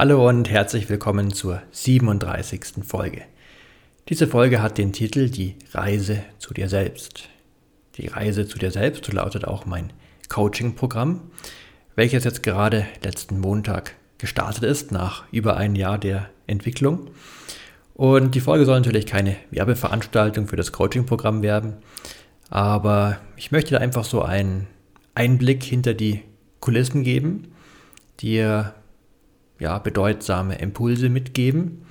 Hallo und herzlich willkommen zur 37. Folge. Diese Folge hat den Titel Die Reise zu dir selbst. Die Reise zu dir selbst, so lautet auch mein Coaching-Programm, welches jetzt gerade letzten Montag gestartet ist, nach über ein Jahr der Entwicklung. Und die Folge soll natürlich keine Werbeveranstaltung für das Coaching-Programm werden, aber ich möchte da einfach so einen Einblick hinter die Kulissen geben, dir ja, bedeutsame Impulse mitgeben.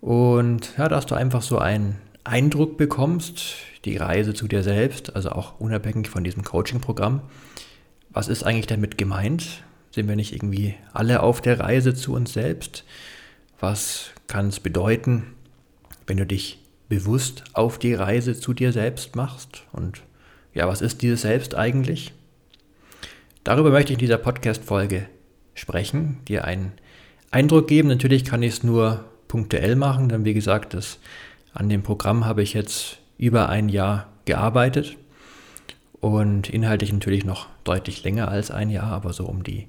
Und ja, dass du einfach so einen Eindruck bekommst, die Reise zu dir selbst, also auch unabhängig von diesem Coaching-Programm. Was ist eigentlich damit gemeint? Sind wir nicht irgendwie alle auf der Reise zu uns selbst? Was kann es bedeuten, wenn du dich bewusst auf die Reise zu dir selbst machst? Und ja, was ist dieses Selbst eigentlich? Darüber möchte ich in dieser Podcast-Folge sprechen, dir einen Eindruck geben. Natürlich kann ich es nur punktuell machen, denn wie gesagt, das, an dem Programm habe ich jetzt über ein Jahr gearbeitet und inhaltlich natürlich noch deutlich länger als ein Jahr, aber so um die,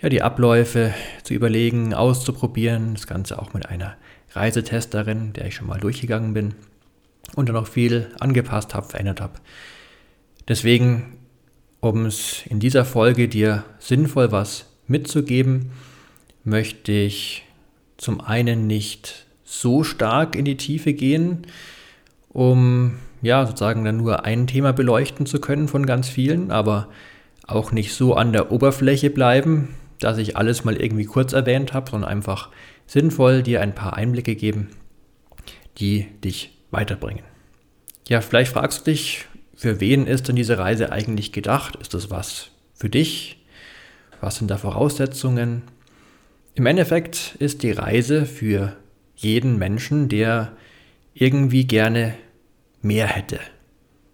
ja, die Abläufe zu überlegen, auszuprobieren, das Ganze auch mit einer Reisetesterin, der ich schon mal durchgegangen bin und dann auch viel angepasst habe, verändert habe. Deswegen, um es in dieser Folge dir sinnvoll was mitzugeben, möchte ich zum einen nicht so stark in die Tiefe gehen, um ja sozusagen dann nur ein Thema beleuchten zu können von ganz vielen, aber auch nicht so an der Oberfläche bleiben, dass ich alles mal irgendwie kurz erwähnt habe, sondern einfach sinnvoll dir ein paar Einblicke geben, die dich weiterbringen. Ja, vielleicht fragst du dich, für wen ist denn diese Reise eigentlich gedacht? Ist das was für dich? Was sind da Voraussetzungen? Im Endeffekt ist die Reise für jeden Menschen, der irgendwie gerne mehr hätte.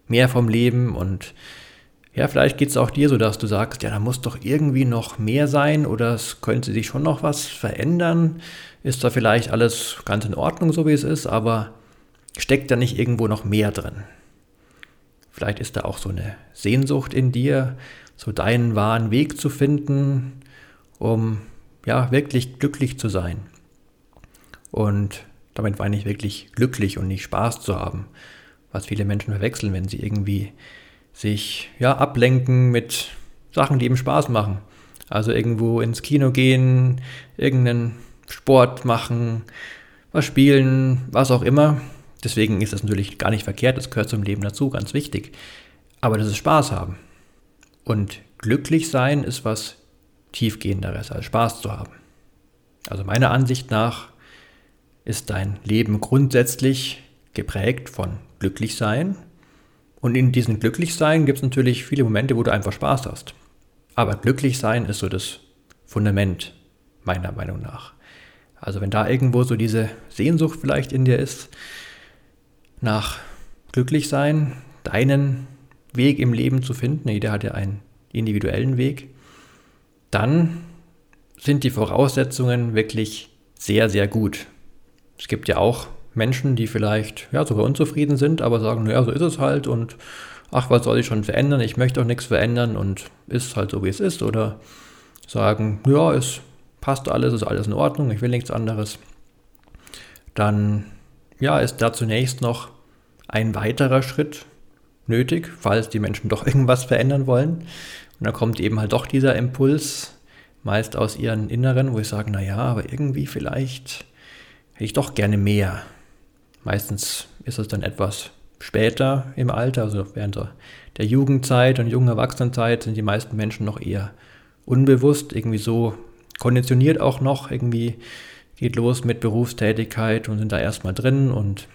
Mehr vom Leben und ja, vielleicht geht es auch dir so, dass du sagst, ja, da muss doch irgendwie noch mehr sein oder es könnte sich schon noch was verändern. Ist da vielleicht alles ganz in Ordnung, so wie es ist, aber steckt da nicht irgendwo noch mehr drin? Vielleicht ist da auch so eine Sehnsucht in dir, so deinen wahren Weg zu finden, um ja wirklich glücklich zu sein. Und damit meine ich wirklich glücklich und nicht Spaß zu haben, was viele Menschen verwechseln, wenn sie irgendwie sich ja ablenken mit Sachen, die ihm Spaß machen. Also irgendwo ins Kino gehen, irgendeinen Sport machen, was spielen, was auch immer. Deswegen ist das natürlich gar nicht verkehrt, das gehört zum Leben dazu, ganz wichtig. Aber das ist Spaß haben. Und glücklich sein ist was tiefgehenderes als Spaß zu haben. Also meiner Ansicht nach ist dein Leben grundsätzlich geprägt von Glücklichsein. Und in diesem Glücklichsein gibt es natürlich viele Momente, wo du einfach Spaß hast. Aber Glücklichsein ist so das Fundament, meiner Meinung nach. Also wenn da irgendwo so diese Sehnsucht vielleicht in dir ist, nach Glücklichsein, deinen Weg im Leben zu finden, jeder hat ja einen individuellen Weg, dann sind die Voraussetzungen wirklich sehr, sehr gut. Es gibt ja auch Menschen, die vielleicht ja, sogar unzufrieden sind, aber sagen, naja, so ist es halt und ach, was soll ich schon verändern? Ich möchte auch nichts verändern und ist halt so, wie es ist. Oder sagen, ja, es passt alles, ist alles in Ordnung, ich will nichts anderes. Dann ja, ist da zunächst noch ein weiterer Schritt nötig, falls die Menschen doch irgendwas verändern wollen. Und dann kommt eben halt doch dieser Impuls, meist aus ihren Inneren, wo ich sage, naja, aber irgendwie vielleicht hätte ich doch gerne mehr. Meistens ist es dann etwas später im Alter, also während der Jugendzeit und jungen Erwachsenenzeit sind die meisten Menschen noch eher unbewusst, irgendwie so konditioniert auch noch, irgendwie geht los mit Berufstätigkeit und sind da erstmal drin und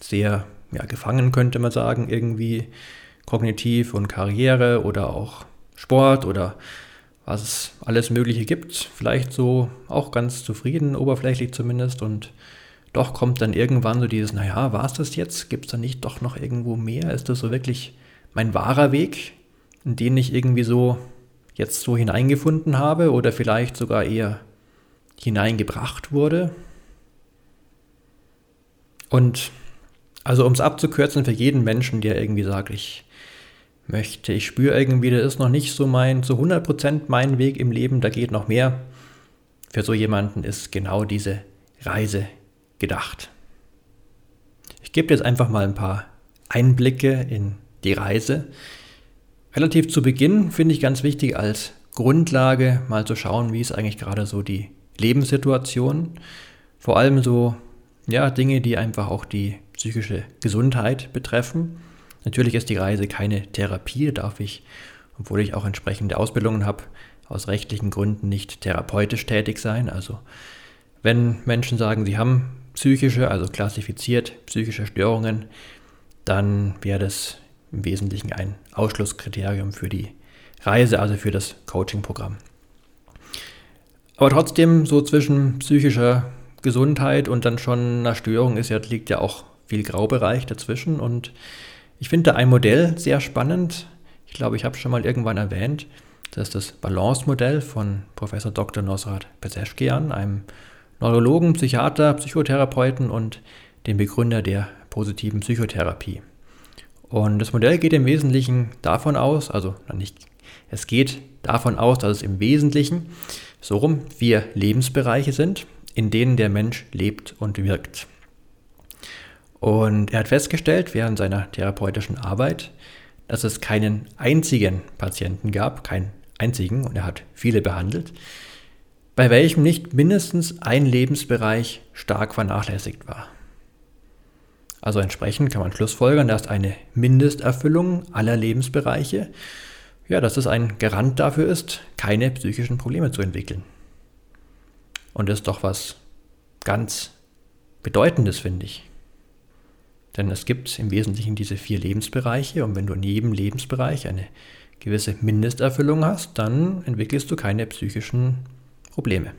sehr ja, gefangen, könnte man sagen, irgendwie kognitiv und Karriere oder auch Sport oder was es alles Mögliche gibt. Vielleicht so auch ganz zufrieden, oberflächlich zumindest. Und doch kommt dann irgendwann so dieses, naja, war es das jetzt? Gibt es da nicht doch noch irgendwo mehr? Ist das so wirklich mein wahrer Weg, in den ich irgendwie so jetzt so hineingefunden habe oder vielleicht sogar eher hineingebracht wurde? Und also um es abzukürzen, für jeden Menschen, der irgendwie sagt, ich möchte, ich spüre irgendwie, das ist noch nicht so mein, zu 100% mein Weg im Leben, da geht noch mehr. Für so jemanden ist genau diese Reise gedacht. Ich gebe jetzt einfach mal ein paar Einblicke in die Reise. Relativ zu Beginn finde ich ganz wichtig als Grundlage mal zu schauen, wie ist eigentlich gerade so die Lebenssituation. Vor allem so ja, Dinge, die einfach auch die psychische Gesundheit betreffen. Natürlich ist die Reise keine Therapie, da darf ich, obwohl ich auch entsprechende Ausbildungen habe, aus rechtlichen Gründen nicht therapeutisch tätig sein. Also wenn Menschen sagen, sie haben psychische, also klassifiziert psychische Störungen, dann wäre das im Wesentlichen ein Ausschlusskriterium für die Reise, also für das Coaching-Programm. Aber trotzdem, so zwischen psychischer Gesundheit und dann schon einer Störung ist ja, liegt ja auch viel Graubereich dazwischen. Und ich finde da ein Modell sehr spannend. Ich glaube, ich habe schon mal irgendwann erwähnt. Das ist das Balance-Modell von Professor Dr. Nosrat Peseschkian, einem Neurologen, Psychiater, Psychotherapeuten und dem Begründer der positiven Psychotherapie. Und das Modell geht im Wesentlichen davon aus, also nicht, es geht davon aus, dass es im Wesentlichen so rum vier Lebensbereiche sind, in denen der Mensch lebt und wirkt. Und er hat festgestellt während seiner therapeutischen Arbeit, dass es keinen einzigen Patienten gab, keinen einzigen, und er hat viele behandelt, bei welchem nicht mindestens ein Lebensbereich stark vernachlässigt war. Also entsprechend kann man schlussfolgern, dass eine Mindesterfüllung aller Lebensbereiche, ja, dass es ein Garant dafür ist, keine psychischen Probleme zu entwickeln. Und das ist doch was ganz Bedeutendes, finde ich. Denn es gibt im Wesentlichen diese vier Lebensbereiche und wenn du in jedem Lebensbereich eine gewisse Mindesterfüllung hast, dann entwickelst du keine psychischen Probleme.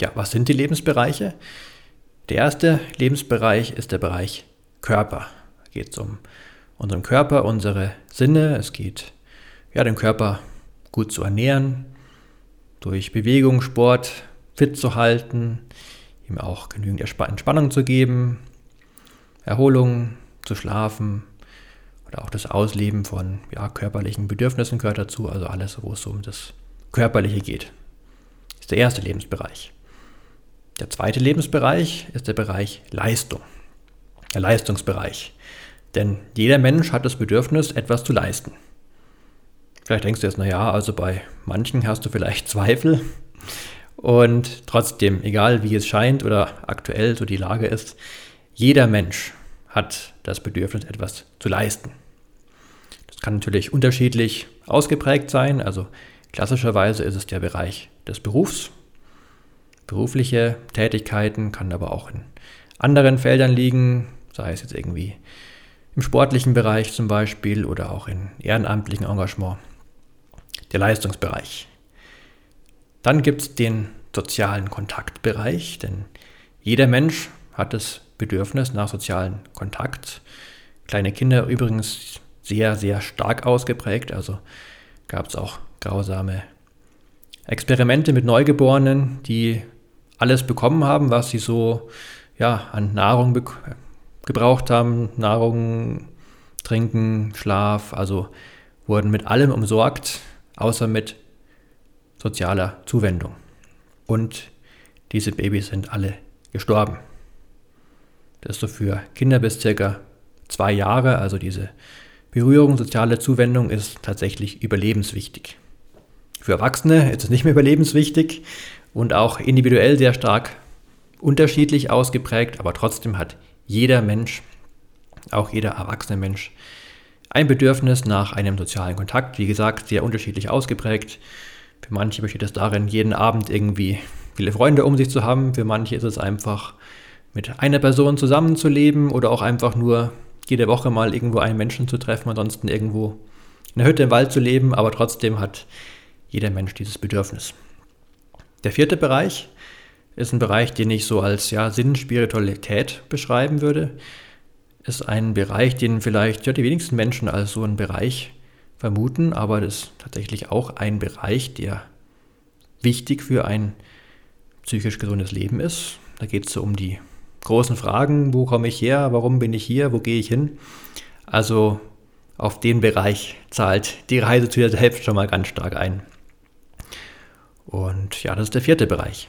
Ja, was sind die Lebensbereiche? Der erste Lebensbereich ist der Bereich Körper. Da geht es um unseren Körper, unsere Sinne. Es geht ja, den Körper gut zu ernähren, durch Bewegung, Sport fit zu halten, ihm auch genügend Entspannung zu geben, Erholung, zu schlafen oder auch das Ausleben von ja, körperlichen Bedürfnissen gehört dazu, also alles, wo es um das Körperliche geht. Das ist der erste Lebensbereich. Der zweite Lebensbereich ist der Bereich Leistung, der Leistungsbereich. Denn jeder Mensch hat das Bedürfnis, etwas zu leisten. Vielleicht denkst du jetzt, naja, also bei manchen hast du vielleicht Zweifel. Und trotzdem, egal wie es scheint oder aktuell so die Lage ist, jeder Mensch hat das Bedürfnis, etwas zu leisten. Das kann natürlich unterschiedlich ausgeprägt sein. Also klassischerweise ist es der Bereich des Berufs. Berufliche Tätigkeiten kann aber auch in anderen Feldern liegen, sei es jetzt irgendwie im sportlichen Bereich zum Beispiel oder auch in ehrenamtlichen Engagement der Leistungsbereich. Dann gibt es den sozialen Kontaktbereich, denn jeder Mensch hat das Bedürfnis nach sozialen Kontakt. Kleine Kinder übrigens sehr, sehr stark ausgeprägt, also gab es auch grausame Experimente mit Neugeborenen, die alles bekommen haben, was sie so ja, an Nahrung gebraucht haben, Nahrung, Trinken, Schlaf, also wurden mit allem umsorgt, außer mit sozialer Zuwendung. Und diese Babys sind alle gestorben. Das ist so für Kinder bis circa zwei Jahre, also diese Berührung, soziale Zuwendung ist tatsächlich überlebenswichtig. Für Erwachsene ist es nicht mehr überlebenswichtig und auch individuell sehr stark unterschiedlich ausgeprägt, aber trotzdem hat jeder Mensch, auch jeder erwachsene Mensch, ein Bedürfnis nach einem sozialen Kontakt, wie gesagt, sehr unterschiedlich ausgeprägt. Für manche besteht es darin, jeden Abend irgendwie viele Freunde um sich zu haben. Für manche ist es einfach, mit einer Person zusammenzuleben oder auch einfach nur jede Woche mal irgendwo einen Menschen zu treffen, ansonsten irgendwo in der Hütte im Wald zu leben. Aber trotzdem hat jeder Mensch dieses Bedürfnis. Der vierte Bereich ist ein Bereich, den ich so als ja, Sinn-Spiritualität beschreiben würde. Ist ein Bereich, den vielleicht ja, die wenigsten Menschen als so einen Bereich vermuten, aber das ist tatsächlich auch ein Bereich, der wichtig für ein psychisch gesundes Leben ist. Da geht es so um die großen Fragen, wo komme ich her, warum bin ich hier, wo gehe ich hin. Also auf den Bereich zahlt die Reise zu dir selbst schon mal ganz stark ein. Und ja, das ist der vierte Bereich.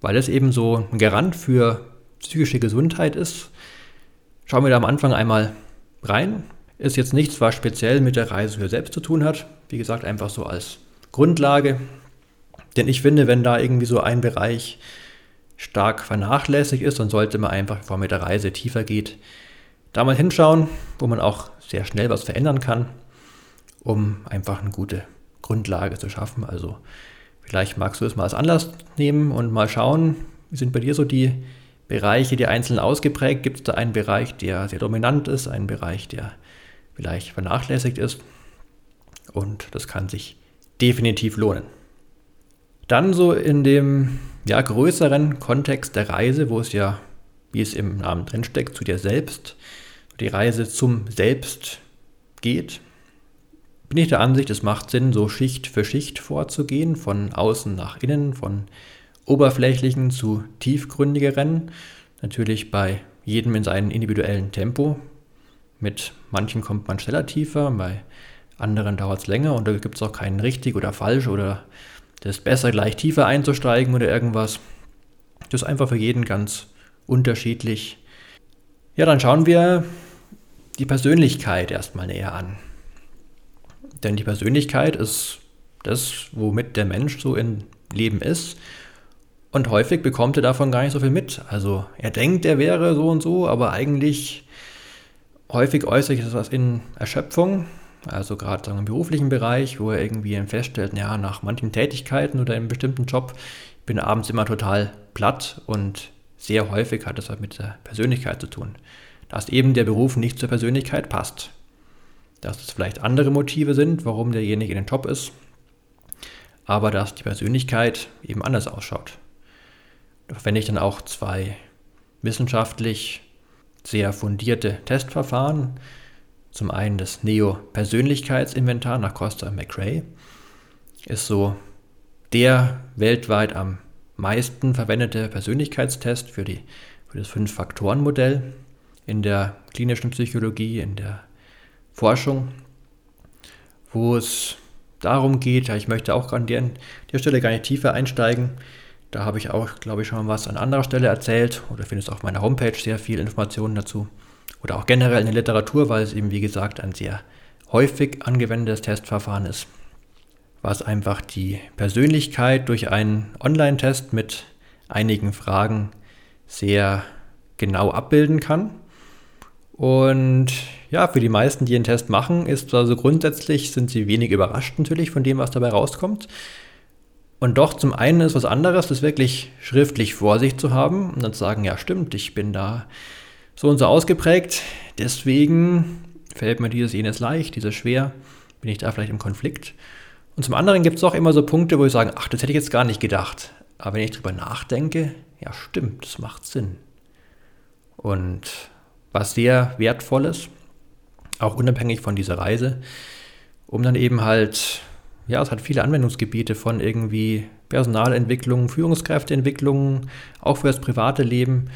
Weil es eben so ein Garant für psychische Gesundheit ist, schauen wir da am Anfang einmal rein. Ist jetzt nichts, was speziell mit der Reise für selbst zu tun hat. Wie gesagt, einfach so als Grundlage. Denn ich finde, wenn da irgendwie so ein Bereich stark vernachlässigt ist, dann sollte man einfach, bevor man mit der Reise tiefer geht, da mal hinschauen, wo man auch sehr schnell was verändern kann, um einfach eine gute Grundlage zu schaffen. Also vielleicht magst du es mal als Anlass nehmen und mal schauen, wie sind bei dir so die Bereiche, die einzeln ausgeprägt? Gibt es da einen Bereich, der sehr dominant ist, einen Bereich, der vielleicht vernachlässigt ist? Und das kann sich definitiv lohnen. Dann so in dem ja, größeren Kontext der Reise, wo es ja, wie es im Namen drinsteckt, zu dir selbst die Reise zum Selbst geht, bin ich der Ansicht, es macht Sinn, so Schicht für Schicht vorzugehen, von außen nach innen, von oberflächlichen zu tiefgründigeren. Natürlich bei jedem in seinem individuellen Tempo. Mit manchen kommt man schneller tiefer, bei anderen dauert es länger und da gibt es auch keinen richtig oder falsch oder das ist besser, gleich tiefer einzusteigen oder irgendwas. Das ist einfach für jeden ganz unterschiedlich. Ja, dann schauen wir die Persönlichkeit erstmal näher an. Denn die Persönlichkeit ist das, womit der Mensch so im Leben ist. Und häufig bekommt er davon gar nicht so viel mit. Also er denkt, er wäre so und so, aber eigentlich häufig äußert sich das in Erschöpfung. Also gerade im beruflichen Bereich, wo er irgendwie feststellt, ja, nach manchen Tätigkeiten oder in einem bestimmten Job bin abends immer total platt und sehr häufig hat das halt mit der Persönlichkeit zu tun dass eben der Beruf nicht zur Persönlichkeit passt. Dass es vielleicht andere Motive sind, warum derjenige in den Job ist, aber dass die Persönlichkeit eben anders ausschaut. Da verwende ich dann auch zwei wissenschaftlich sehr fundierte Testverfahren. Zum einen das Neo-Persönlichkeitsinventar nach Costa McRae ist so der weltweit am meisten verwendete Persönlichkeitstest für, die, für das Fünf-Faktoren-Modell in der klinischen Psychologie, in der Forschung, wo es darum geht, ich möchte auch an der, der Stelle gar nicht tiefer einsteigen. Da habe ich auch, glaube ich, schon was an anderer Stelle erzählt oder findest auf meiner Homepage sehr viel Informationen dazu. Oder auch generell in der Literatur, weil es eben, wie gesagt, ein sehr häufig angewendetes Testverfahren ist, was einfach die Persönlichkeit durch einen Online-Test mit einigen Fragen sehr genau abbilden kann. Und ja, für die meisten, die den Test machen, ist also grundsätzlich sind sie wenig überrascht natürlich von dem, was dabei rauskommt. Und doch zum einen ist was anderes, das wirklich schriftlich vor sich zu haben und dann zu sagen, ja stimmt, ich bin da so und so ausgeprägt, deswegen fällt mir dieses jenes leicht, dieses schwer, bin ich da vielleicht im Konflikt. Und zum anderen gibt es auch immer so Punkte, wo ich sage, ach, das hätte ich jetzt gar nicht gedacht. Aber wenn ich drüber nachdenke, ja stimmt, das macht Sinn. Und was sehr wertvolles, auch unabhängig von dieser Reise, um dann eben halt, ja, es hat viele Anwendungsgebiete von irgendwie Personalentwicklung, Führungskräfteentwicklung, auch für das private Leben,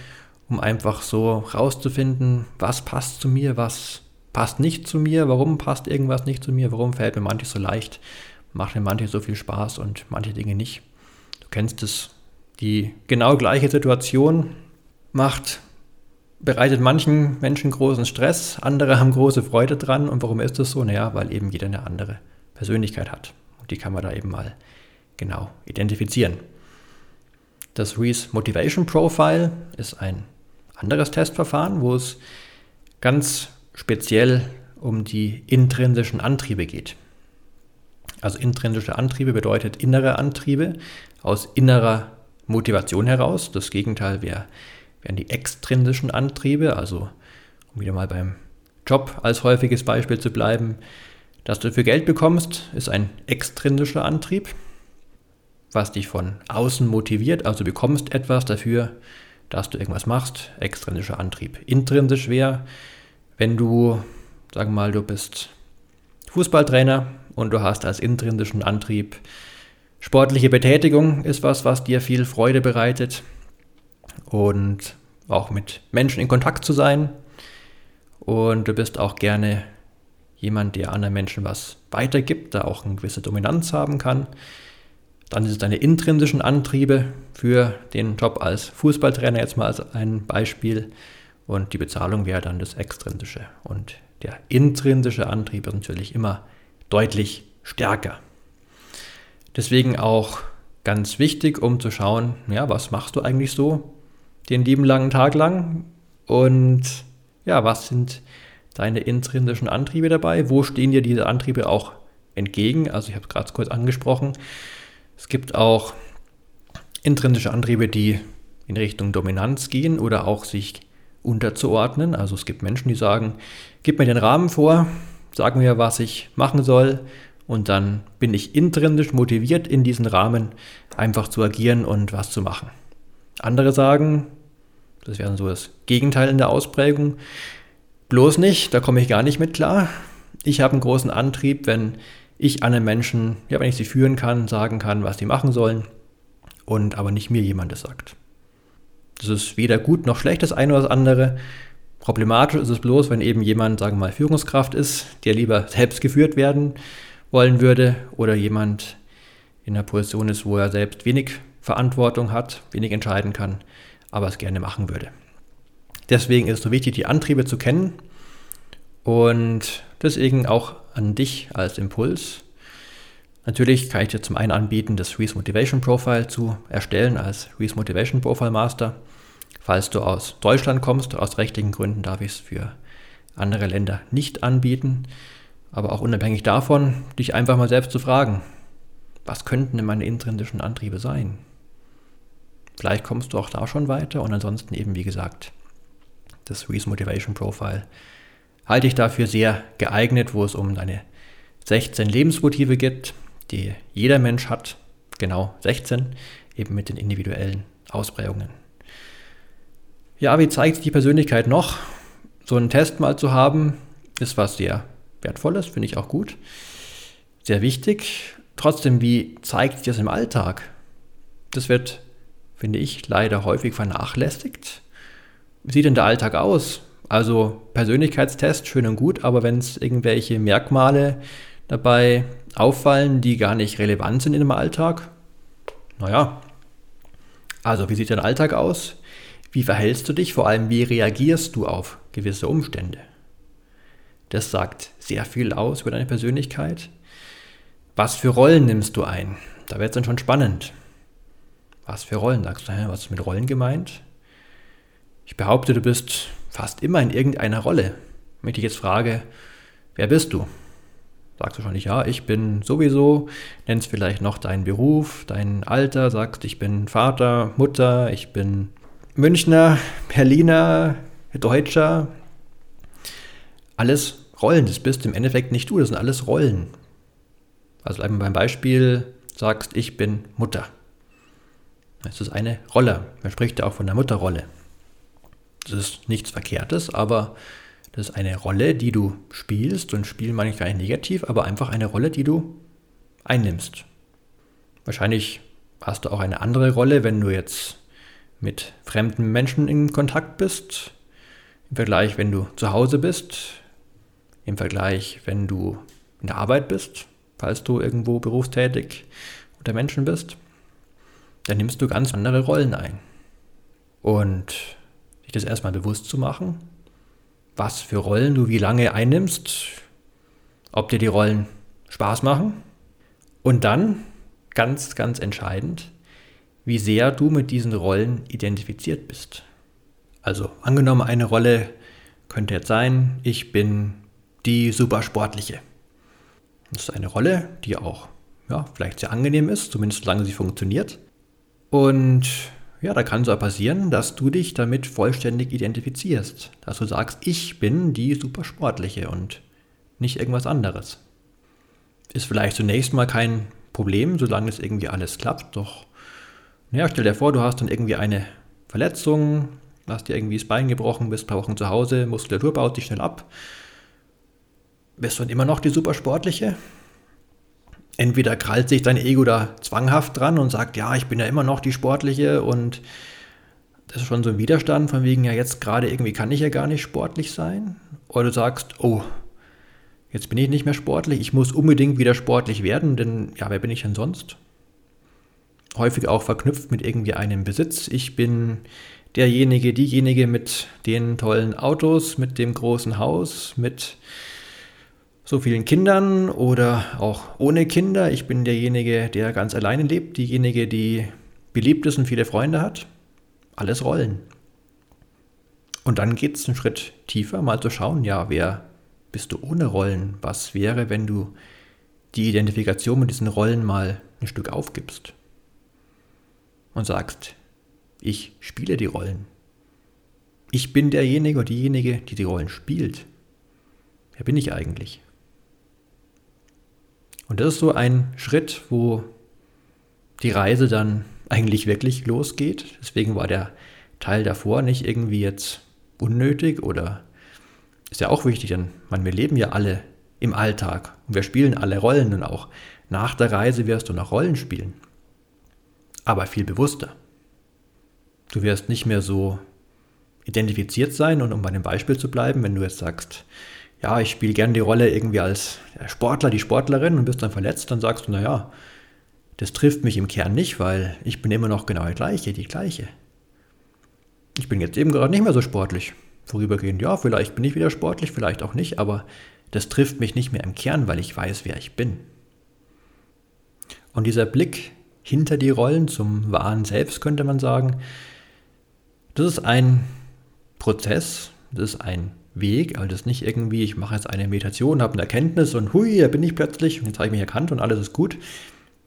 um einfach so rauszufinden, was passt zu mir, was passt nicht zu mir, warum passt irgendwas nicht zu mir, warum fällt mir manches so leicht, macht mir manches so viel Spaß und manche Dinge nicht. Du kennst es, die genau gleiche Situation macht bereitet manchen Menschen großen Stress, andere haben große Freude dran. Und warum ist das so? Naja, weil eben jeder eine andere Persönlichkeit hat. Und die kann man da eben mal genau identifizieren. Das Reese Motivation Profile ist ein anderes Testverfahren, wo es ganz speziell um die intrinsischen Antriebe geht. Also intrinsische Antriebe bedeutet innere Antriebe aus innerer Motivation heraus. Das Gegenteil wäre wären die extrinsischen Antriebe, also um wieder mal beim Job als häufiges Beispiel zu bleiben, Das du für Geld bekommst, ist ein extrinsischer Antrieb, was dich von außen motiviert. Also du bekommst etwas dafür, dass du irgendwas machst. Extrinsischer Antrieb. Intrinsisch wäre, wenn du, sagen wir mal, du bist Fußballtrainer und du hast als intrinsischen Antrieb sportliche Betätigung ist was, was dir viel Freude bereitet und auch mit Menschen in Kontakt zu sein. Und du bist auch gerne jemand, der anderen Menschen was weitergibt, da auch eine gewisse Dominanz haben kann. Dann ist es deine intrinsischen Antriebe für den Job als Fußballtrainer, jetzt mal als ein Beispiel. Und die Bezahlung wäre dann das Extrinsische. Und der intrinsische Antrieb ist natürlich immer deutlich stärker. Deswegen auch ganz wichtig, um zu schauen, ja, was machst du eigentlich so den lieben langen Tag lang und ja, was sind deine intrinsischen Antriebe dabei? Wo stehen dir diese Antriebe auch entgegen? Also ich habe es gerade kurz angesprochen. Es gibt auch intrinsische Antriebe, die in Richtung Dominanz gehen oder auch sich unterzuordnen. Also es gibt Menschen, die sagen, gib mir den Rahmen vor, sag mir, was ich machen soll und dann bin ich intrinsisch motiviert in diesen Rahmen einfach zu agieren und was zu machen. Andere sagen, das wäre so das Gegenteil in der Ausprägung, bloß nicht, da komme ich gar nicht mit klar. Ich habe einen großen Antrieb, wenn ich anderen Menschen, ja, wenn ich sie führen kann, sagen kann, was sie machen sollen und aber nicht mir jemand das sagt. Das ist weder gut noch schlecht, das eine oder das andere. Problematisch ist es bloß, wenn eben jemand, sagen wir mal, Führungskraft ist, der lieber selbst geführt werden wollen würde oder jemand in einer Position ist, wo er selbst wenig Verantwortung hat, wenig entscheiden kann, aber es gerne machen würde. Deswegen ist es so wichtig, die Antriebe zu kennen und deswegen auch an dich als Impuls. Natürlich kann ich dir zum einen anbieten, das Reese Motivation Profile zu erstellen als Reese Motivation Profile Master. Falls du aus Deutschland kommst, aus rechtlichen Gründen darf ich es für andere Länder nicht anbieten. Aber auch unabhängig davon, dich einfach mal selbst zu fragen, was könnten denn meine intrinsischen Antriebe sein? Vielleicht kommst du auch da schon weiter und ansonsten eben, wie gesagt, das Reese Motivation Profile halte ich dafür sehr geeignet, wo es um deine 16 Lebensmotive geht, die jeder Mensch hat, genau 16, eben mit den individuellen Ausprägungen. Ja, wie zeigt die Persönlichkeit noch? So einen Test mal zu haben, ist was sehr Wertvolles, finde ich auch gut. Sehr wichtig. Trotzdem, wie zeigt sich das im Alltag? Das wird, finde ich, leider häufig vernachlässigt. Wie sieht denn der Alltag aus? Also Persönlichkeitstest, schön und gut, aber wenn es irgendwelche Merkmale dabei auffallen, die gar nicht relevant sind in dem Alltag, naja. Also, wie sieht dein Alltag aus? Wie verhältst du dich? Vor allem, wie reagierst du auf gewisse Umstände? Das sagt sehr viel aus über deine Persönlichkeit. Was für Rollen nimmst du ein? Da wird es dann schon spannend. Was für Rollen? Sagst du, was ist mit Rollen gemeint? Ich behaupte, du bist fast immer in irgendeiner Rolle. Wenn ich dich jetzt frage, wer bist du? Sagst du nicht, ja, ich bin sowieso, nennst vielleicht noch deinen Beruf, dein Alter, sagst, ich bin Vater, Mutter, ich bin Münchner, Berliner, Deutscher. Alles Rollen, das bist im Endeffekt nicht du, das sind alles Rollen. Also bleiben wir beim Beispiel, sagst, ich bin Mutter. Das ist eine Rolle. Man spricht ja auch von der Mutterrolle. Das ist nichts Verkehrtes, aber das ist eine Rolle, die du spielst und spielen meine ich gar nicht negativ, aber einfach eine Rolle, die du einnimmst. Wahrscheinlich hast du auch eine andere Rolle, wenn du jetzt mit fremden Menschen in Kontakt bist. Im Vergleich, wenn du zu Hause bist, im Vergleich, wenn du in der Arbeit bist, falls du irgendwo berufstätig unter Menschen bist, dann nimmst du ganz andere Rollen ein. Und sich das erstmal bewusst zu machen, was für Rollen du wie lange einnimmst, ob dir die Rollen Spaß machen und dann, ganz, ganz entscheidend, wie sehr du mit diesen Rollen identifiziert bist. Also angenommen, eine Rolle könnte jetzt sein, ich bin die supersportliche. Das ist eine Rolle, die auch ja, vielleicht sehr angenehm ist, zumindest solange sie funktioniert. Und ja, da kann es auch passieren, dass du dich damit vollständig identifizierst. Dass du sagst, ich bin die Supersportliche und nicht irgendwas anderes. ist vielleicht zunächst mal kein Problem, solange es irgendwie alles klappt. Doch, naja, stell dir vor, du hast dann irgendwie eine Verletzung, hast dir irgendwie das Bein gebrochen, bist ein paar Wochen zu Hause, Muskulatur baut sich schnell ab. Bist du dann immer noch die Supersportliche? Entweder krallt sich dein Ego da zwanghaft dran und sagt, ja, ich bin ja immer noch die Sportliche und das ist schon so ein Widerstand von wegen, ja, jetzt gerade irgendwie kann ich ja gar nicht sportlich sein. Oder du sagst, oh, jetzt bin ich nicht mehr sportlich, ich muss unbedingt wieder sportlich werden, denn ja, wer bin ich denn sonst? Häufig auch verknüpft mit irgendwie einem Besitz. Ich bin derjenige, diejenige mit den tollen Autos, mit dem großen Haus, mit so vielen Kindern oder auch ohne Kinder. Ich bin derjenige, der ganz alleine lebt, diejenige, die beliebt ist und viele Freunde hat. Alles Rollen. Und dann geht es einen Schritt tiefer, mal zu schauen, ja, wer bist du ohne Rollen? Was wäre, wenn du die Identifikation mit diesen Rollen mal ein Stück aufgibst und sagst, ich spiele die Rollen. Ich bin derjenige oder diejenige, die die Rollen spielt. Wer bin ich eigentlich? Und das ist so ein Schritt, wo die Reise dann eigentlich wirklich losgeht. Deswegen war der Teil davor nicht irgendwie jetzt unnötig oder ist ja auch wichtig, denn man, wir leben ja alle im Alltag und wir spielen alle Rollen und auch nach der Reise wirst du noch Rollen spielen. Aber viel bewusster. Du wirst nicht mehr so identifiziert sein und um bei dem Beispiel zu bleiben, wenn du jetzt sagst, ja, ich spiele gerne die Rolle irgendwie als Sportler, die Sportlerin und bist dann verletzt, dann sagst du, naja, das trifft mich im Kern nicht, weil ich bin immer noch genau die gleiche, die gleiche. Ich bin jetzt eben gerade nicht mehr so sportlich. Vorübergehend, ja, vielleicht bin ich wieder sportlich, vielleicht auch nicht, aber das trifft mich nicht mehr im Kern, weil ich weiß, wer ich bin. Und dieser Blick hinter die Rollen zum wahren Selbst, könnte man sagen, das ist ein Prozess, das ist ein Weg, also das ist nicht irgendwie, ich mache jetzt eine Meditation, habe eine Erkenntnis und hui, da bin ich plötzlich und jetzt habe ich mich erkannt und alles ist gut.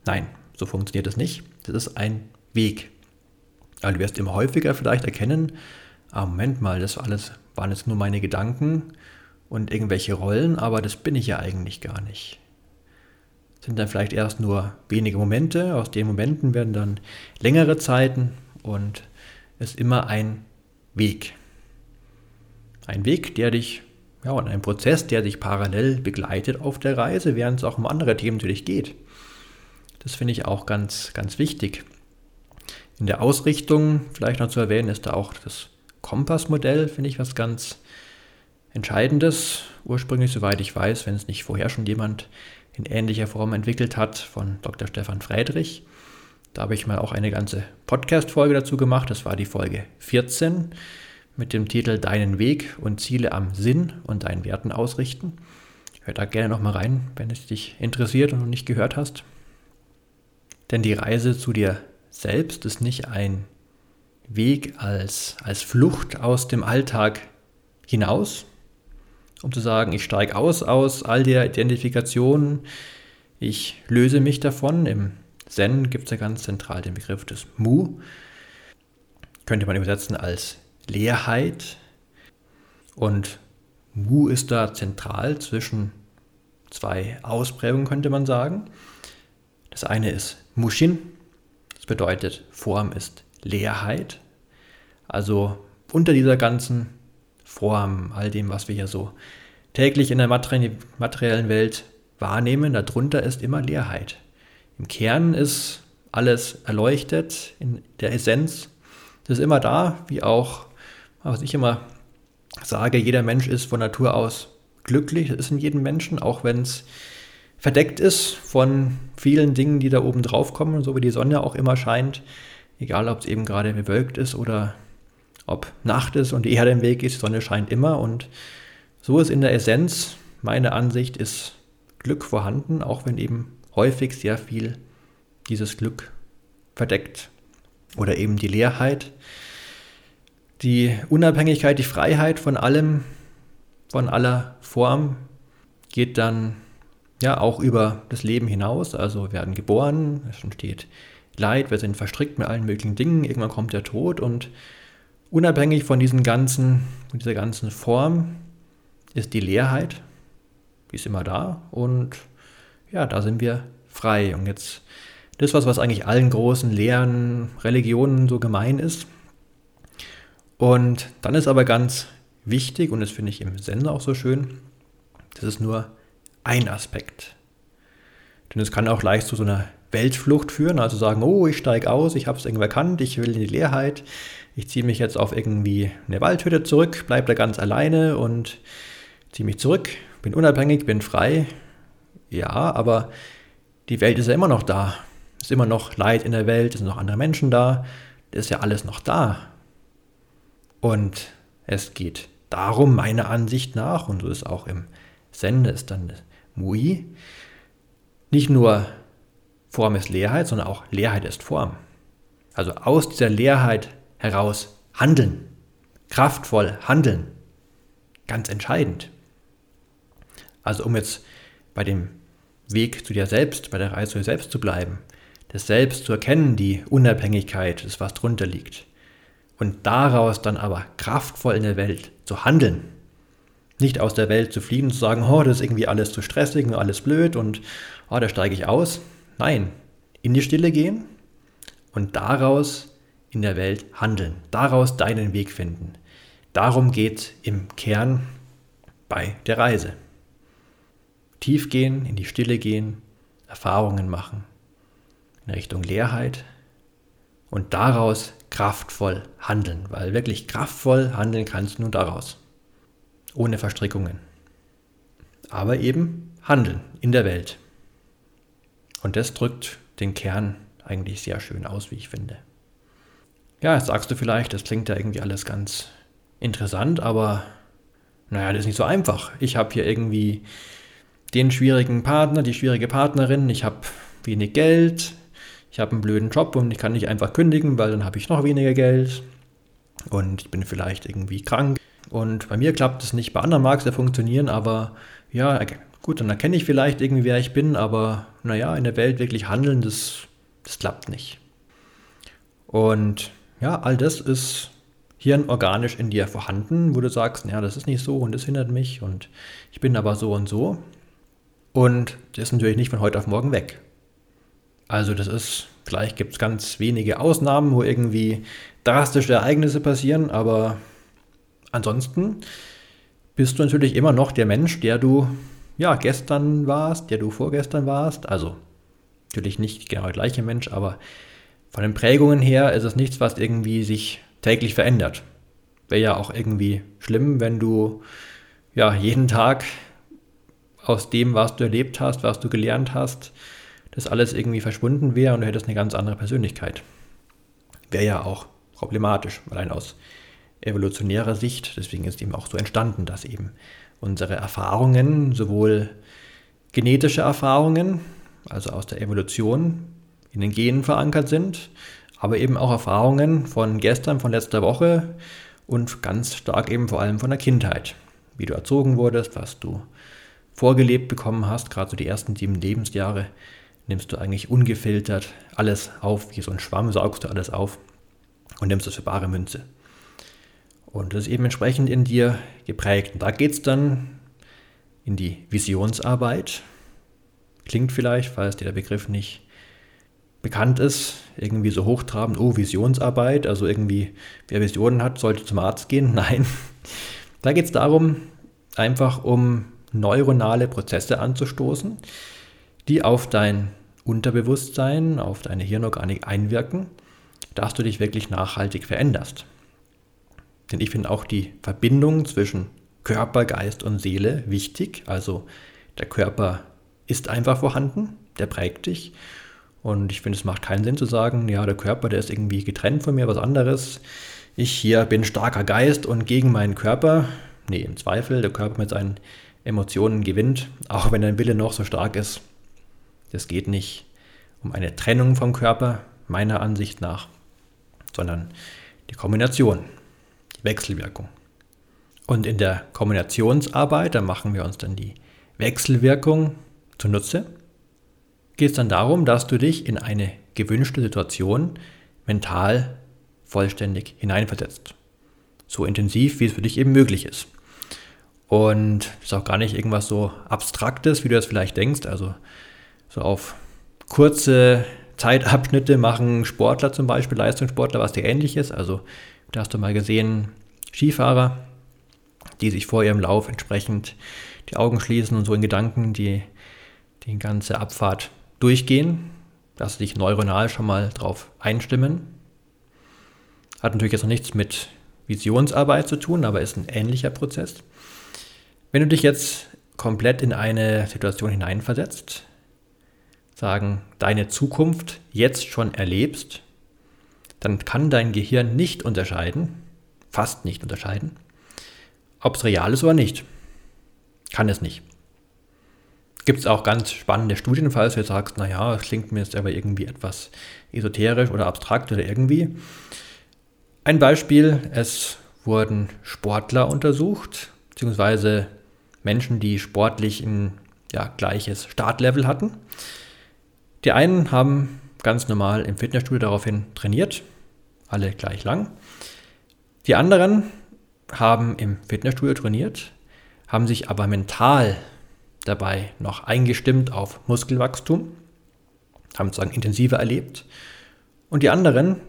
Nein, so funktioniert das nicht. Das ist ein Weg. Also du wirst immer häufiger vielleicht erkennen, ah, Moment mal, das alles waren jetzt nur meine Gedanken und irgendwelche Rollen, aber das bin ich ja eigentlich gar nicht. Das sind dann vielleicht erst nur wenige Momente, aus den Momenten werden dann längere Zeiten und ist immer ein Weg. Ein Weg, der dich, ja, und ein Prozess, der dich parallel begleitet auf der Reise, während es auch um andere Themen natürlich geht. Das finde ich auch ganz, ganz wichtig. In der Ausrichtung, vielleicht noch zu erwähnen, ist da auch das Kompassmodell, finde ich, was ganz Entscheidendes. Ursprünglich, soweit ich weiß, wenn es nicht vorher schon jemand in ähnlicher Form entwickelt hat, von Dr. Stefan Friedrich. Da habe ich mal auch eine ganze Podcast-Folge dazu gemacht. Das war die Folge 14 mit dem Titel Deinen Weg und Ziele am Sinn und deinen Werten ausrichten. Hör da gerne nochmal rein, wenn es dich interessiert und du nicht gehört hast. Denn die Reise zu dir selbst ist nicht ein Weg als, als Flucht aus dem Alltag hinaus, um zu sagen, ich steige aus aus all der Identifikation, ich löse mich davon. Im Zen gibt es ja ganz zentral den Begriff des Mu. Könnte man übersetzen als Leerheit. Und Mu ist da zentral zwischen zwei Ausprägungen, könnte man sagen. Das eine ist Mushin, das bedeutet Form ist Leerheit. Also unter dieser ganzen Form, all dem, was wir hier so täglich in der materiellen Welt wahrnehmen, darunter ist immer Leerheit. Im Kern ist alles erleuchtet in der Essenz. Das ist immer da, wie auch, was ich immer sage, jeder Mensch ist von Natur aus glücklich. Das ist in jedem Menschen, auch wenn es verdeckt ist von vielen Dingen, die da oben drauf kommen, so wie die Sonne auch immer scheint. Egal, ob es eben gerade bewölkt ist oder ob Nacht ist und die Erde im Weg ist, die Sonne scheint immer. Und so ist in der Essenz, meine Ansicht, ist Glück vorhanden, auch wenn eben häufig sehr viel dieses Glück verdeckt. Oder eben die Leerheit, die Unabhängigkeit, die Freiheit von allem, von aller Form geht dann ja auch über das Leben hinaus. Also wir werden geboren, es entsteht Leid, wir sind verstrickt mit allen möglichen Dingen, irgendwann kommt der Tod und unabhängig von diesen ganzen, von dieser ganzen Form ist die Leerheit, die ist immer da und ja, da sind wir frei. Und jetzt das, was, was eigentlich allen großen Lehren, Religionen so gemein ist. Und dann ist aber ganz wichtig, und das finde ich im Sender auch so schön, das ist nur ein Aspekt. Denn es kann auch leicht zu so einer Weltflucht führen, also sagen, oh, ich steige aus, ich habe es irgendwie erkannt, ich will in die Leerheit, ich ziehe mich jetzt auf irgendwie eine Waldhütte zurück, bleibe da ganz alleine und ziehe mich zurück, bin unabhängig, bin frei. Ja, aber die Welt ist ja immer noch da. Es ist immer noch Leid in der Welt, es sind noch andere Menschen da, das ist ja alles noch da. Und es geht darum, meiner Ansicht nach, und so ist auch im Sende, ist dann Mui, nicht nur Form ist Leerheit, sondern auch Leerheit ist Form. Also aus dieser Leerheit heraus handeln, kraftvoll handeln, ganz entscheidend. Also um jetzt bei dem Weg zu dir selbst, bei der Reise zu dir selbst zu bleiben, das Selbst zu erkennen, die Unabhängigkeit, das was drunter liegt. Und daraus dann aber kraftvoll in der Welt zu handeln. Nicht aus der Welt zu fliehen und zu sagen, oh, das ist irgendwie alles zu stressig und alles blöd und oh, da steige ich aus. Nein, in die Stille gehen und daraus in der Welt handeln, daraus deinen Weg finden. Darum geht im Kern bei der Reise. Tief gehen, in die Stille gehen, Erfahrungen machen, in Richtung Leerheit und daraus kraftvoll handeln, weil wirklich kraftvoll handeln kannst du nur daraus, ohne Verstrickungen. Aber eben handeln in der Welt. Und das drückt den Kern eigentlich sehr schön aus, wie ich finde. Ja, jetzt sagst du vielleicht, das klingt ja irgendwie alles ganz interessant, aber naja, das ist nicht so einfach. Ich habe hier irgendwie den schwierigen Partner, die schwierige Partnerin, ich habe wenig Geld, ich habe einen blöden Job und ich kann nicht einfach kündigen, weil dann habe ich noch weniger Geld und ich bin vielleicht irgendwie krank. Und bei mir klappt es nicht, bei anderen mag es ja funktionieren, aber ja, gut, dann erkenne ich vielleicht irgendwie, wer ich bin, aber naja, in der Welt wirklich handeln, das, das klappt nicht. Und ja, all das ist hirnorganisch in dir vorhanden, wo du sagst, ja, das ist nicht so und das hindert mich und ich bin aber so und so. Und das ist natürlich nicht von heute auf morgen weg. Also das ist, vielleicht gibt es ganz wenige Ausnahmen, wo irgendwie drastische Ereignisse passieren, aber ansonsten bist du natürlich immer noch der Mensch, der du ja gestern warst, der du vorgestern warst. Also natürlich nicht genau der gleiche Mensch, aber von den Prägungen her ist es nichts, was irgendwie sich täglich verändert. Wäre ja auch irgendwie schlimm, wenn du ja jeden Tag aus dem, was du erlebt hast, was du gelernt hast, das alles irgendwie verschwunden wäre und du hättest eine ganz andere Persönlichkeit. Wäre ja auch problematisch, allein aus evolutionärer Sicht. Deswegen ist eben auch so entstanden, dass eben unsere Erfahrungen, sowohl genetische Erfahrungen, also aus der Evolution, in den Genen verankert sind, aber eben auch Erfahrungen von gestern, von letzter Woche und ganz stark eben vor allem von der Kindheit. Wie du erzogen wurdest, was du vorgelebt bekommen hast, gerade so die ersten sieben Lebensjahre, nimmst du eigentlich ungefiltert alles auf, wie so ein Schwamm saugst du alles auf und nimmst es für bare Münze. Und das ist eben entsprechend in dir geprägt. Und da geht es dann in die Visionsarbeit. Klingt vielleicht, falls dir der Begriff nicht bekannt ist, irgendwie so hochtrabend, oh, Visionsarbeit, also irgendwie, wer Visionen hat, sollte zum Arzt gehen. Nein, da geht es darum, einfach um neuronale Prozesse anzustoßen, die auf dein Unterbewusstsein, auf deine Hirnorganik einwirken, dass du dich wirklich nachhaltig veränderst. Denn ich finde auch die Verbindung zwischen Körper, Geist und Seele wichtig. Also der Körper ist einfach vorhanden, der prägt dich. Und ich finde, es macht keinen Sinn zu sagen, ja, der Körper, der ist irgendwie getrennt von mir, was anderes. Ich hier bin starker Geist und gegen meinen Körper. Nee, im Zweifel, der Körper mit seinen Emotionen gewinnt, auch wenn dein Wille noch so stark ist. Es geht nicht um eine Trennung vom Körper, meiner Ansicht nach, sondern die Kombination, die Wechselwirkung. Und in der Kombinationsarbeit, da machen wir uns dann die Wechselwirkung zunutze, geht es dann darum, dass du dich in eine gewünschte Situation mental vollständig hineinversetzt. So intensiv, wie es für dich eben möglich ist. Und das ist auch gar nicht irgendwas so Abstraktes, wie du das vielleicht denkst. Also so auf kurze Zeitabschnitte machen Sportler zum Beispiel, Leistungssportler, was dir ähnlich ist. Also da hast du mal gesehen, Skifahrer, die sich vor ihrem Lauf entsprechend die Augen schließen und so in Gedanken die, die ganze Abfahrt durchgehen, dass sie sich neuronal schon mal drauf einstimmen. Hat natürlich jetzt noch nichts mit Visionsarbeit zu tun, aber ist ein ähnlicher Prozess. Wenn du dich jetzt komplett in eine Situation hineinversetzt, sagen, deine Zukunft jetzt schon erlebst, dann kann dein Gehirn nicht unterscheiden, fast nicht unterscheiden, ob es real ist oder nicht. Kann es nicht. Gibt es auch ganz spannende Studien, falls du jetzt sagst, naja, das klingt mir jetzt aber irgendwie etwas esoterisch oder abstrakt oder irgendwie. Ein Beispiel, es wurden Sportler untersucht, beziehungsweise Menschen, die sportlich ein ja, gleiches Startlevel hatten. Die einen haben ganz normal im Fitnessstudio daraufhin trainiert, alle gleich lang. Die anderen haben im Fitnessstudio trainiert, haben sich aber mental dabei noch eingestimmt auf Muskelwachstum, haben sozusagen intensiver erlebt. Und die anderen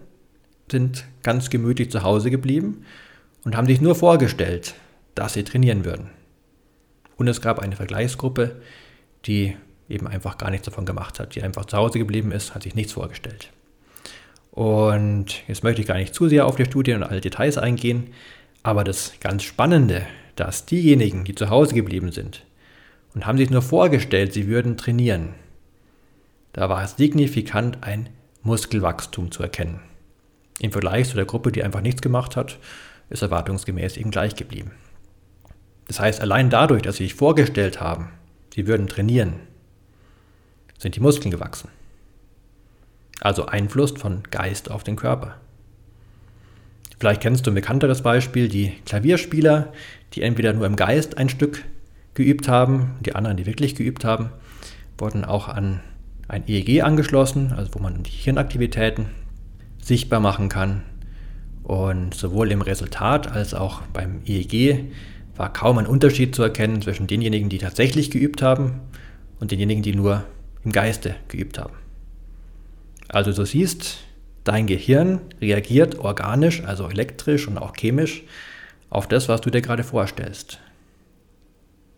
sind ganz gemütlich zu Hause geblieben und haben sich nur vorgestellt, dass sie trainieren würden. Und es gab eine Vergleichsgruppe, die eben einfach gar nichts davon gemacht hat, die einfach zu Hause geblieben ist, hat sich nichts vorgestellt. Und jetzt möchte ich gar nicht zu sehr auf die Studien und alle Details eingehen, aber das ganz Spannende, dass diejenigen, die zu Hause geblieben sind und haben sich nur vorgestellt, sie würden trainieren, da war signifikant ein Muskelwachstum zu erkennen. Im Vergleich zu der Gruppe, die einfach nichts gemacht hat, ist erwartungsgemäß eben gleich geblieben. Das heißt, allein dadurch, dass sie sich vorgestellt haben, sie würden trainieren, sind die Muskeln gewachsen. Also Einfluss von Geist auf den Körper. Vielleicht kennst du ein bekannteres Beispiel, die Klavierspieler, die entweder nur im Geist ein Stück geübt haben, die anderen, die wirklich geübt haben, wurden auch an ein EEG angeschlossen, also wo man die Hirnaktivitäten sichtbar machen kann. Und sowohl im Resultat als auch beim EEG war kaum ein Unterschied zu erkennen zwischen denjenigen, die tatsächlich geübt haben und denjenigen, die nur im Geiste geübt haben. Also du siehst, dein Gehirn reagiert organisch, also elektrisch und auch chemisch auf das, was du dir gerade vorstellst.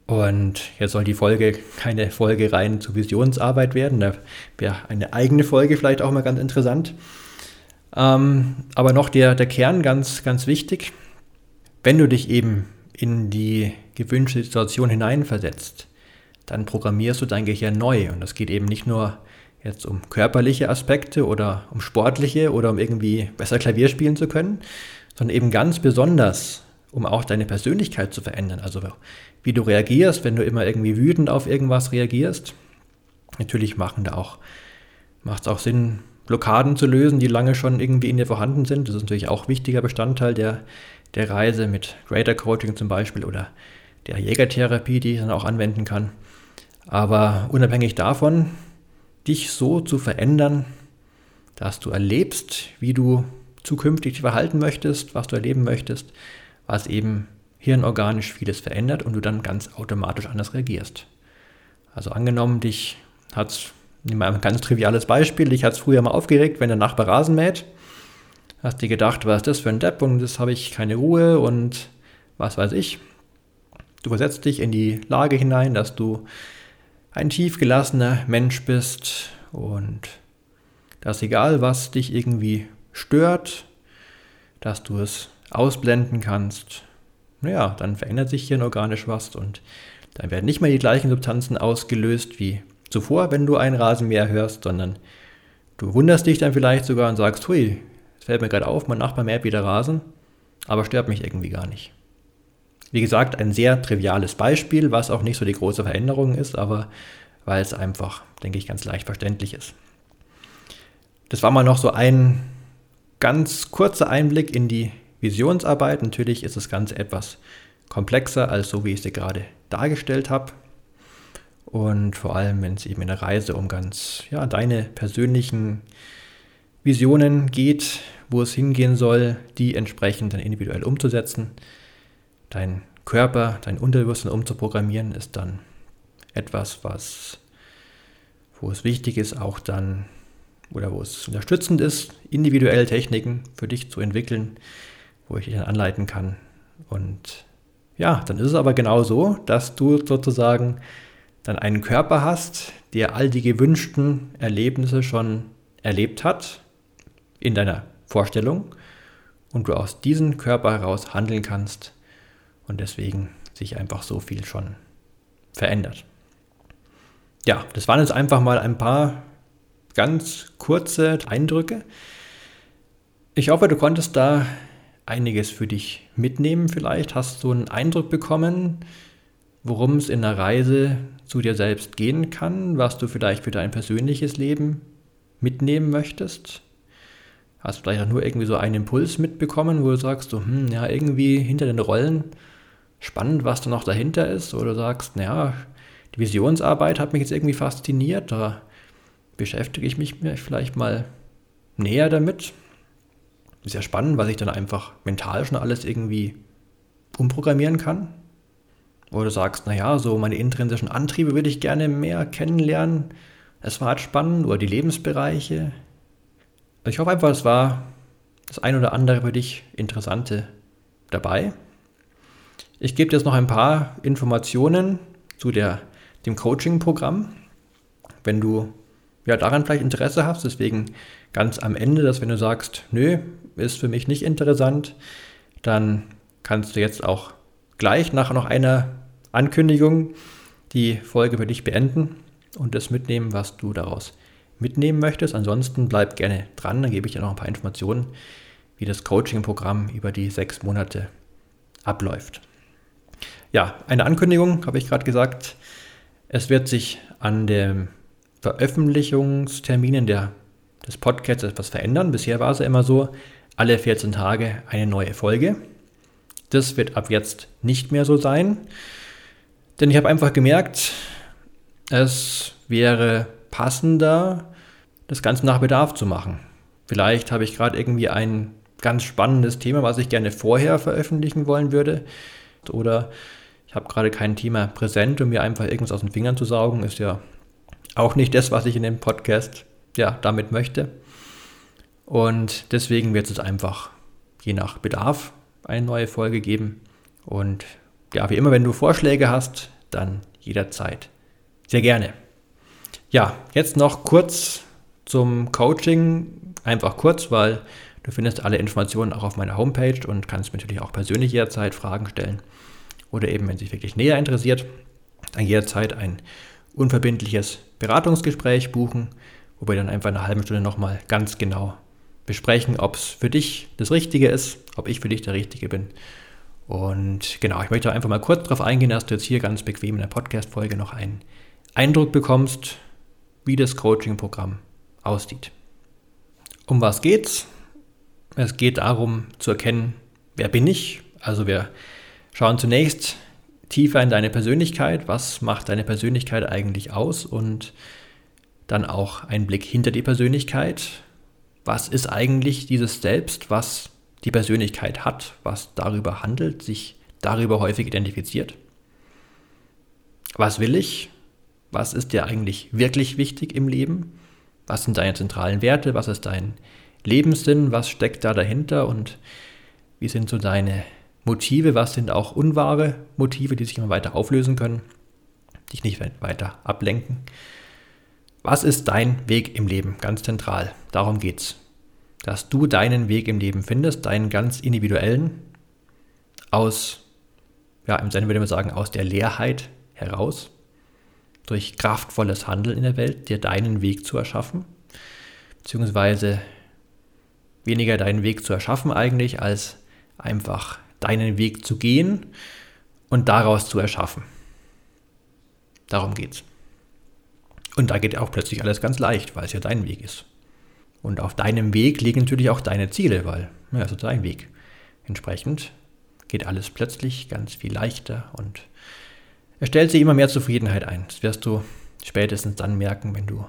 Und jetzt soll die Folge keine Folge rein zur Visionsarbeit werden. Da wäre eine eigene Folge vielleicht auch mal ganz interessant. Ähm, aber noch der, der Kern ganz, ganz wichtig. Wenn du dich eben in die gewünschte Situation hineinversetzt, dann programmierst du dein Gehirn neu. Und das geht eben nicht nur jetzt um körperliche Aspekte oder um sportliche oder um irgendwie besser Klavier spielen zu können, sondern eben ganz besonders, um auch deine Persönlichkeit zu verändern. Also wie du reagierst, wenn du immer irgendwie wütend auf irgendwas reagierst. Natürlich machen da auch, macht es auch Sinn, Blockaden zu lösen, die lange schon irgendwie in dir vorhanden sind. Das ist natürlich auch wichtiger Bestandteil der, der Reise mit Greater Coaching zum Beispiel oder der Jägertherapie, die ich dann auch anwenden kann. Aber unabhängig davon, dich so zu verändern, dass du erlebst, wie du zukünftig dich verhalten möchtest, was du erleben möchtest, was eben hirnorganisch vieles verändert und du dann ganz automatisch anders reagierst. Also angenommen, dich hat es, nehmen wir ein ganz triviales Beispiel, dich hat es früher mal aufgeregt, wenn der Nachbar Rasen mäht, hast dir gedacht, was ist das für ein Depp und das habe ich keine Ruhe und was weiß ich. Du versetzt dich in die Lage hinein, dass du ein tiefgelassener Mensch bist und dass egal was dich irgendwie stört, dass du es ausblenden kannst, naja, dann verändert sich hier organisch was und dann werden nicht mehr die gleichen Substanzen ausgelöst wie zuvor, wenn du einen Rasenmäher hörst, sondern du wunderst dich dann vielleicht sogar und sagst, hui, es fällt mir gerade auf, mein Nachbar mäht wieder Rasen, aber stört mich irgendwie gar nicht. Wie gesagt, ein sehr triviales Beispiel, was auch nicht so die große Veränderung ist, aber weil es einfach, denke ich, ganz leicht verständlich ist. Das war mal noch so ein ganz kurzer Einblick in die Visionsarbeit. Natürlich ist das Ganze etwas komplexer als so, wie ich es dir gerade dargestellt habe. Und vor allem, wenn es eben in der Reise um ganz, ja, deine persönlichen Visionen geht, wo es hingehen soll, die entsprechend dann individuell umzusetzen. Dein Körper, dein Unterbewusstsein umzuprogrammieren, ist dann etwas, was wo es wichtig ist, auch dann oder wo es unterstützend ist, individuell Techniken für dich zu entwickeln, wo ich dich dann anleiten kann. Und ja, dann ist es aber genau so, dass du sozusagen dann einen Körper hast, der all die gewünschten Erlebnisse schon erlebt hat in deiner Vorstellung und du aus diesem Körper heraus handeln kannst und deswegen sich einfach so viel schon verändert. Ja, das waren jetzt einfach mal ein paar ganz kurze Eindrücke. Ich hoffe, du konntest da einiges für dich mitnehmen. Vielleicht hast du einen Eindruck bekommen, worum es in der Reise zu dir selbst gehen kann, was du vielleicht für dein persönliches Leben mitnehmen möchtest. Hast du vielleicht auch nur irgendwie so einen Impuls mitbekommen, wo du sagst, so, hm, ja, irgendwie hinter den Rollen spannend, was da noch dahinter ist. Oder du sagst, naja, die Visionsarbeit hat mich jetzt irgendwie fasziniert, da beschäftige ich mich vielleicht mal näher damit. Ist ja spannend, was ich dann einfach mental schon alles irgendwie umprogrammieren kann. Oder du sagst, naja, so meine intrinsischen Antriebe würde ich gerne mehr kennenlernen. Es war halt spannend. Oder die Lebensbereiche. Ich hoffe einfach, es war das ein oder andere für dich Interessante dabei. Ich gebe dir jetzt noch ein paar Informationen zu der, dem Coaching-Programm. Wenn du ja, daran vielleicht Interesse hast, deswegen ganz am Ende, dass wenn du sagst, nö, ist für mich nicht interessant, dann kannst du jetzt auch gleich nach noch einer Ankündigung die Folge für dich beenden und das mitnehmen, was du daraus mitnehmen möchtest. Ansonsten bleib gerne dran, dann gebe ich dir noch ein paar Informationen, wie das Coaching-Programm über die sechs Monate abläuft. Ja, eine Ankündigung habe ich gerade gesagt. Es wird sich an dem Veröffentlichungsterminen der, des Podcasts etwas verändern. Bisher war es ja immer so, alle 14 Tage eine neue Folge. Das wird ab jetzt nicht mehr so sein, denn ich habe einfach gemerkt, es wäre passender, das Ganze nach Bedarf zu machen. Vielleicht habe ich gerade irgendwie ein ganz spannendes Thema, was ich gerne vorher veröffentlichen wollen würde. Oder habe gerade kein Thema präsent, um mir einfach irgendwas aus den Fingern zu saugen. Ist ja auch nicht das, was ich in dem Podcast ja, damit möchte. Und deswegen wird es einfach je nach Bedarf eine neue Folge geben. Und ja, wie immer, wenn du Vorschläge hast, dann jederzeit sehr gerne. Ja, jetzt noch kurz zum Coaching. Einfach kurz, weil du findest alle Informationen auch auf meiner Homepage und kannst mir natürlich auch persönlich jederzeit Fragen stellen. Oder eben, wenn sich wirklich näher interessiert, dann jederzeit ein unverbindliches Beratungsgespräch buchen, wo wir dann einfach eine halbe Stunde nochmal ganz genau besprechen, ob es für dich das Richtige ist, ob ich für dich der Richtige bin. Und genau, ich möchte einfach mal kurz darauf eingehen, dass du jetzt hier ganz bequem in der Podcast-Folge noch einen Eindruck bekommst, wie das Coaching-Programm aussieht. Um was geht's? Es geht darum zu erkennen, wer bin ich? Also wir schauen zunächst tiefer in deine Persönlichkeit, was macht deine Persönlichkeit eigentlich aus und dann auch ein Blick hinter die Persönlichkeit. Was ist eigentlich dieses Selbst, was die Persönlichkeit hat, was darüber handelt, sich darüber häufig identifiziert? Was will ich? Was ist dir eigentlich wirklich wichtig im Leben? Was sind deine zentralen Werte? Was ist dein Lebenssinn? Was steckt da dahinter? Und wie sind so deine Motive, was sind auch unwahre Motive, die sich immer weiter auflösen können, dich nicht weiter ablenken. Was ist dein Weg im Leben? Ganz zentral. Darum geht's. Dass du deinen Weg im Leben findest, deinen ganz individuellen, aus, ja, im Sinne würde man sagen, aus der Leerheit heraus, durch kraftvolles Handeln in der Welt, dir deinen Weg zu erschaffen, beziehungsweise weniger deinen Weg zu erschaffen eigentlich, als einfach deinen Weg zu gehen und daraus zu erschaffen. Darum geht's. Und da geht auch plötzlich alles ganz leicht, weil es ja dein Weg ist. Und auf deinem Weg liegen natürlich auch deine Ziele, weil, ja, also dein Weg. Entsprechend geht alles plötzlich ganz viel leichter und es stellt sich immer mehr Zufriedenheit ein. Das wirst du spätestens dann merken, wenn du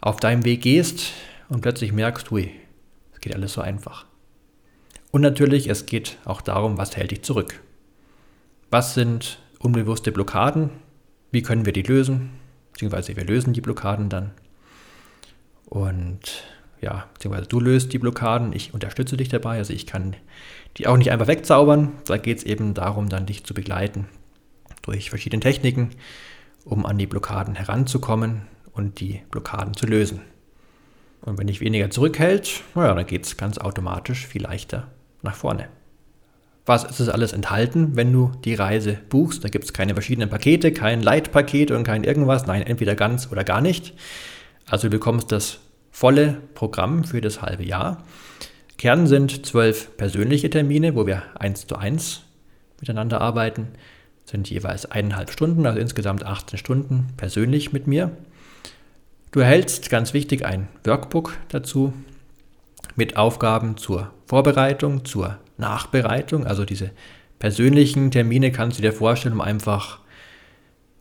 auf deinem Weg gehst und plötzlich merkst, hui, es geht alles so einfach. Und natürlich, es geht auch darum, was hält dich zurück. Was sind unbewusste Blockaden? Wie können wir die lösen? beziehungsweise wir lösen die Blockaden dann. Und ja, beziehungsweise du löst die Blockaden, ich unterstütze dich dabei, also ich kann die auch nicht einfach wegzaubern. Da geht es eben darum, dann dich zu begleiten durch verschiedene Techniken, um an die Blockaden heranzukommen und die Blockaden zu lösen. Und wenn dich weniger zurückhält, naja, dann geht es ganz automatisch viel leichter nach vorne. Was ist es alles enthalten, wenn du die Reise buchst? Da gibt es keine verschiedenen Pakete, kein Leitpaket und kein irgendwas. Nein, entweder ganz oder gar nicht. Also du bekommst das volle Programm für das halbe Jahr. Kern sind zwölf persönliche Termine, wo wir eins zu eins miteinander arbeiten. Sind jeweils eineinhalb Stunden, also insgesamt 18 Stunden persönlich mit mir. Du erhältst, ganz wichtig, ein Workbook dazu mit Aufgaben zur Vorbereitung, zur Nachbereitung. Also diese persönlichen Termine kannst du dir vorstellen, um einfach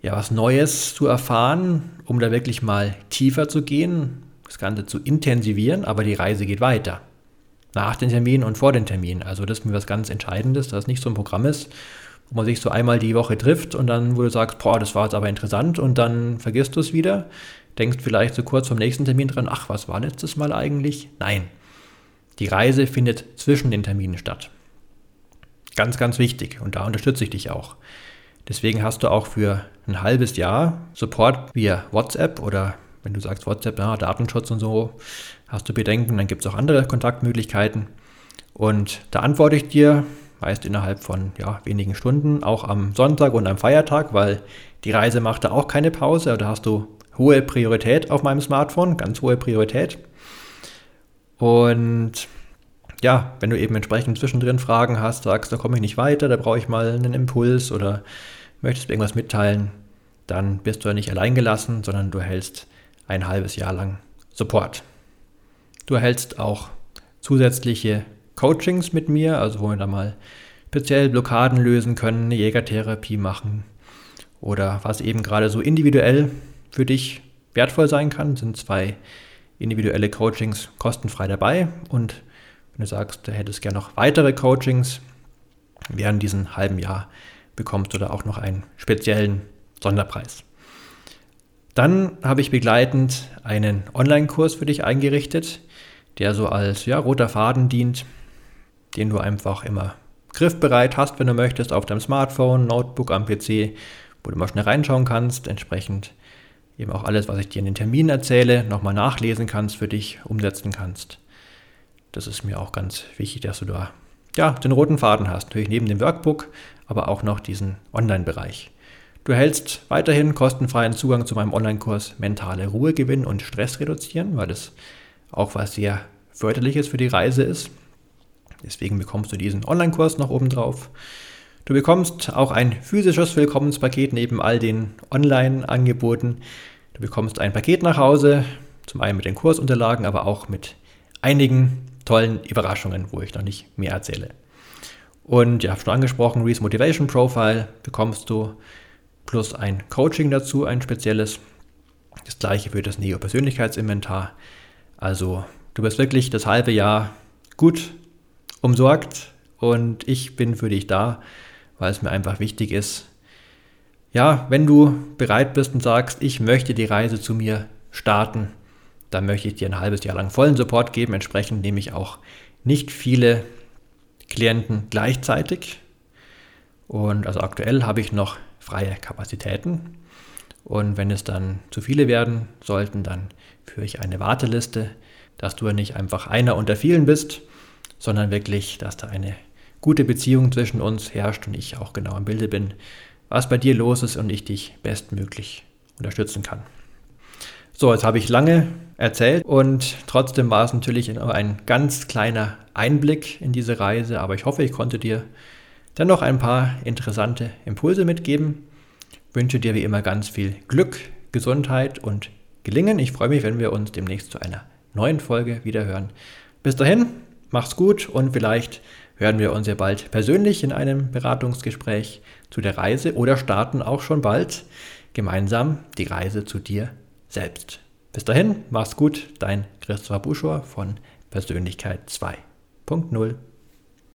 ja, was Neues zu erfahren, um da wirklich mal tiefer zu gehen, das Ganze zu intensivieren, aber die Reise geht weiter. Nach den Terminen und vor den Terminen. Also das ist mir was ganz Entscheidendes, dass es nicht so ein Programm ist, wo man sich so einmal die Woche trifft und dann, wo du sagst, boah, das war jetzt aber interessant und dann vergisst du es wieder, denkst vielleicht so kurz vom nächsten Termin dran, ach, was war letztes Mal eigentlich? Nein. Die Reise findet zwischen den Terminen statt. Ganz, ganz wichtig und da unterstütze ich dich auch. Deswegen hast du auch für ein halbes Jahr Support via WhatsApp oder wenn du sagst WhatsApp, ja, Datenschutz und so, hast du Bedenken, dann gibt es auch andere Kontaktmöglichkeiten. Und da antworte ich dir meist innerhalb von ja, wenigen Stunden, auch am Sonntag und am Feiertag, weil die Reise macht da auch keine Pause. Da hast du hohe Priorität auf meinem Smartphone, ganz hohe Priorität. Und ja, wenn du eben entsprechend zwischendrin Fragen hast, sagst, da komme ich nicht weiter, da brauche ich mal einen Impuls oder möchtest du irgendwas mitteilen, dann bist du ja nicht allein gelassen, sondern du erhältst ein halbes Jahr lang Support. Du erhältst auch zusätzliche Coachings mit mir, also wo wir da mal speziell Blockaden lösen können, eine Jägertherapie machen oder was eben gerade so individuell für dich wertvoll sein kann, sind zwei individuelle Coachings kostenfrei dabei und wenn du sagst, du hättest gerne noch weitere Coachings, während diesem halben Jahr bekommst du da auch noch einen speziellen Sonderpreis. Dann habe ich begleitend einen Online-Kurs für dich eingerichtet, der so als ja, roter Faden dient, den du einfach immer griffbereit hast, wenn du möchtest, auf deinem Smartphone, Notebook, am PC, wo du mal schnell reinschauen kannst, entsprechend eben auch alles, was ich dir in den Terminen erzähle, nochmal nachlesen kannst, für dich umsetzen kannst. Das ist mir auch ganz wichtig, dass du da ja, den roten Faden hast. Natürlich neben dem Workbook, aber auch noch diesen Online-Bereich. Du erhältst weiterhin kostenfreien Zugang zu meinem Online-Kurs Mentale Ruhe gewinnen und Stress reduzieren, weil das auch was sehr förderliches für die Reise ist. Deswegen bekommst du diesen Online-Kurs noch oben drauf. Du bekommst auch ein physisches Willkommenspaket neben all den Online-Angeboten. Du bekommst ein Paket nach Hause, zum einen mit den Kursunterlagen, aber auch mit einigen tollen Überraschungen, wo ich noch nicht mehr erzähle. Und ja, schon angesprochen, Reese Motivation Profile bekommst du plus ein Coaching dazu, ein spezielles. Das gleiche für das Neo-Persönlichkeitsinventar. Also du bist wirklich das halbe Jahr gut umsorgt und ich bin für dich da, weil es mir einfach wichtig ist. Ja, wenn du bereit bist und sagst, ich möchte die Reise zu mir starten, dann möchte ich dir ein halbes Jahr lang vollen Support geben. Entsprechend nehme ich auch nicht viele Klienten gleichzeitig. Und also aktuell habe ich noch freie Kapazitäten. Und wenn es dann zu viele werden sollten, dann führe ich eine Warteliste, dass du nicht einfach einer unter vielen bist, sondern wirklich, dass da eine gute Beziehung zwischen uns herrscht und ich auch genau im Bilde bin, was bei dir los ist und ich dich bestmöglich unterstützen kann. So, jetzt habe ich lange erzählt und trotzdem war es natürlich ein ganz kleiner Einblick in diese Reise, aber ich hoffe, ich konnte dir dennoch ein paar interessante Impulse mitgeben. Ich wünsche dir wie immer ganz viel Glück, Gesundheit und Gelingen. Ich freue mich, wenn wir uns demnächst zu einer neuen Folge wieder hören. Bis dahin, mach's gut und vielleicht hören wir uns ja bald persönlich in einem Beratungsgespräch zu der Reise oder starten auch schon bald gemeinsam die Reise zu dir selbst. Bis dahin, mach's gut, dein Christopher Buschor von Persönlichkeit 2.0.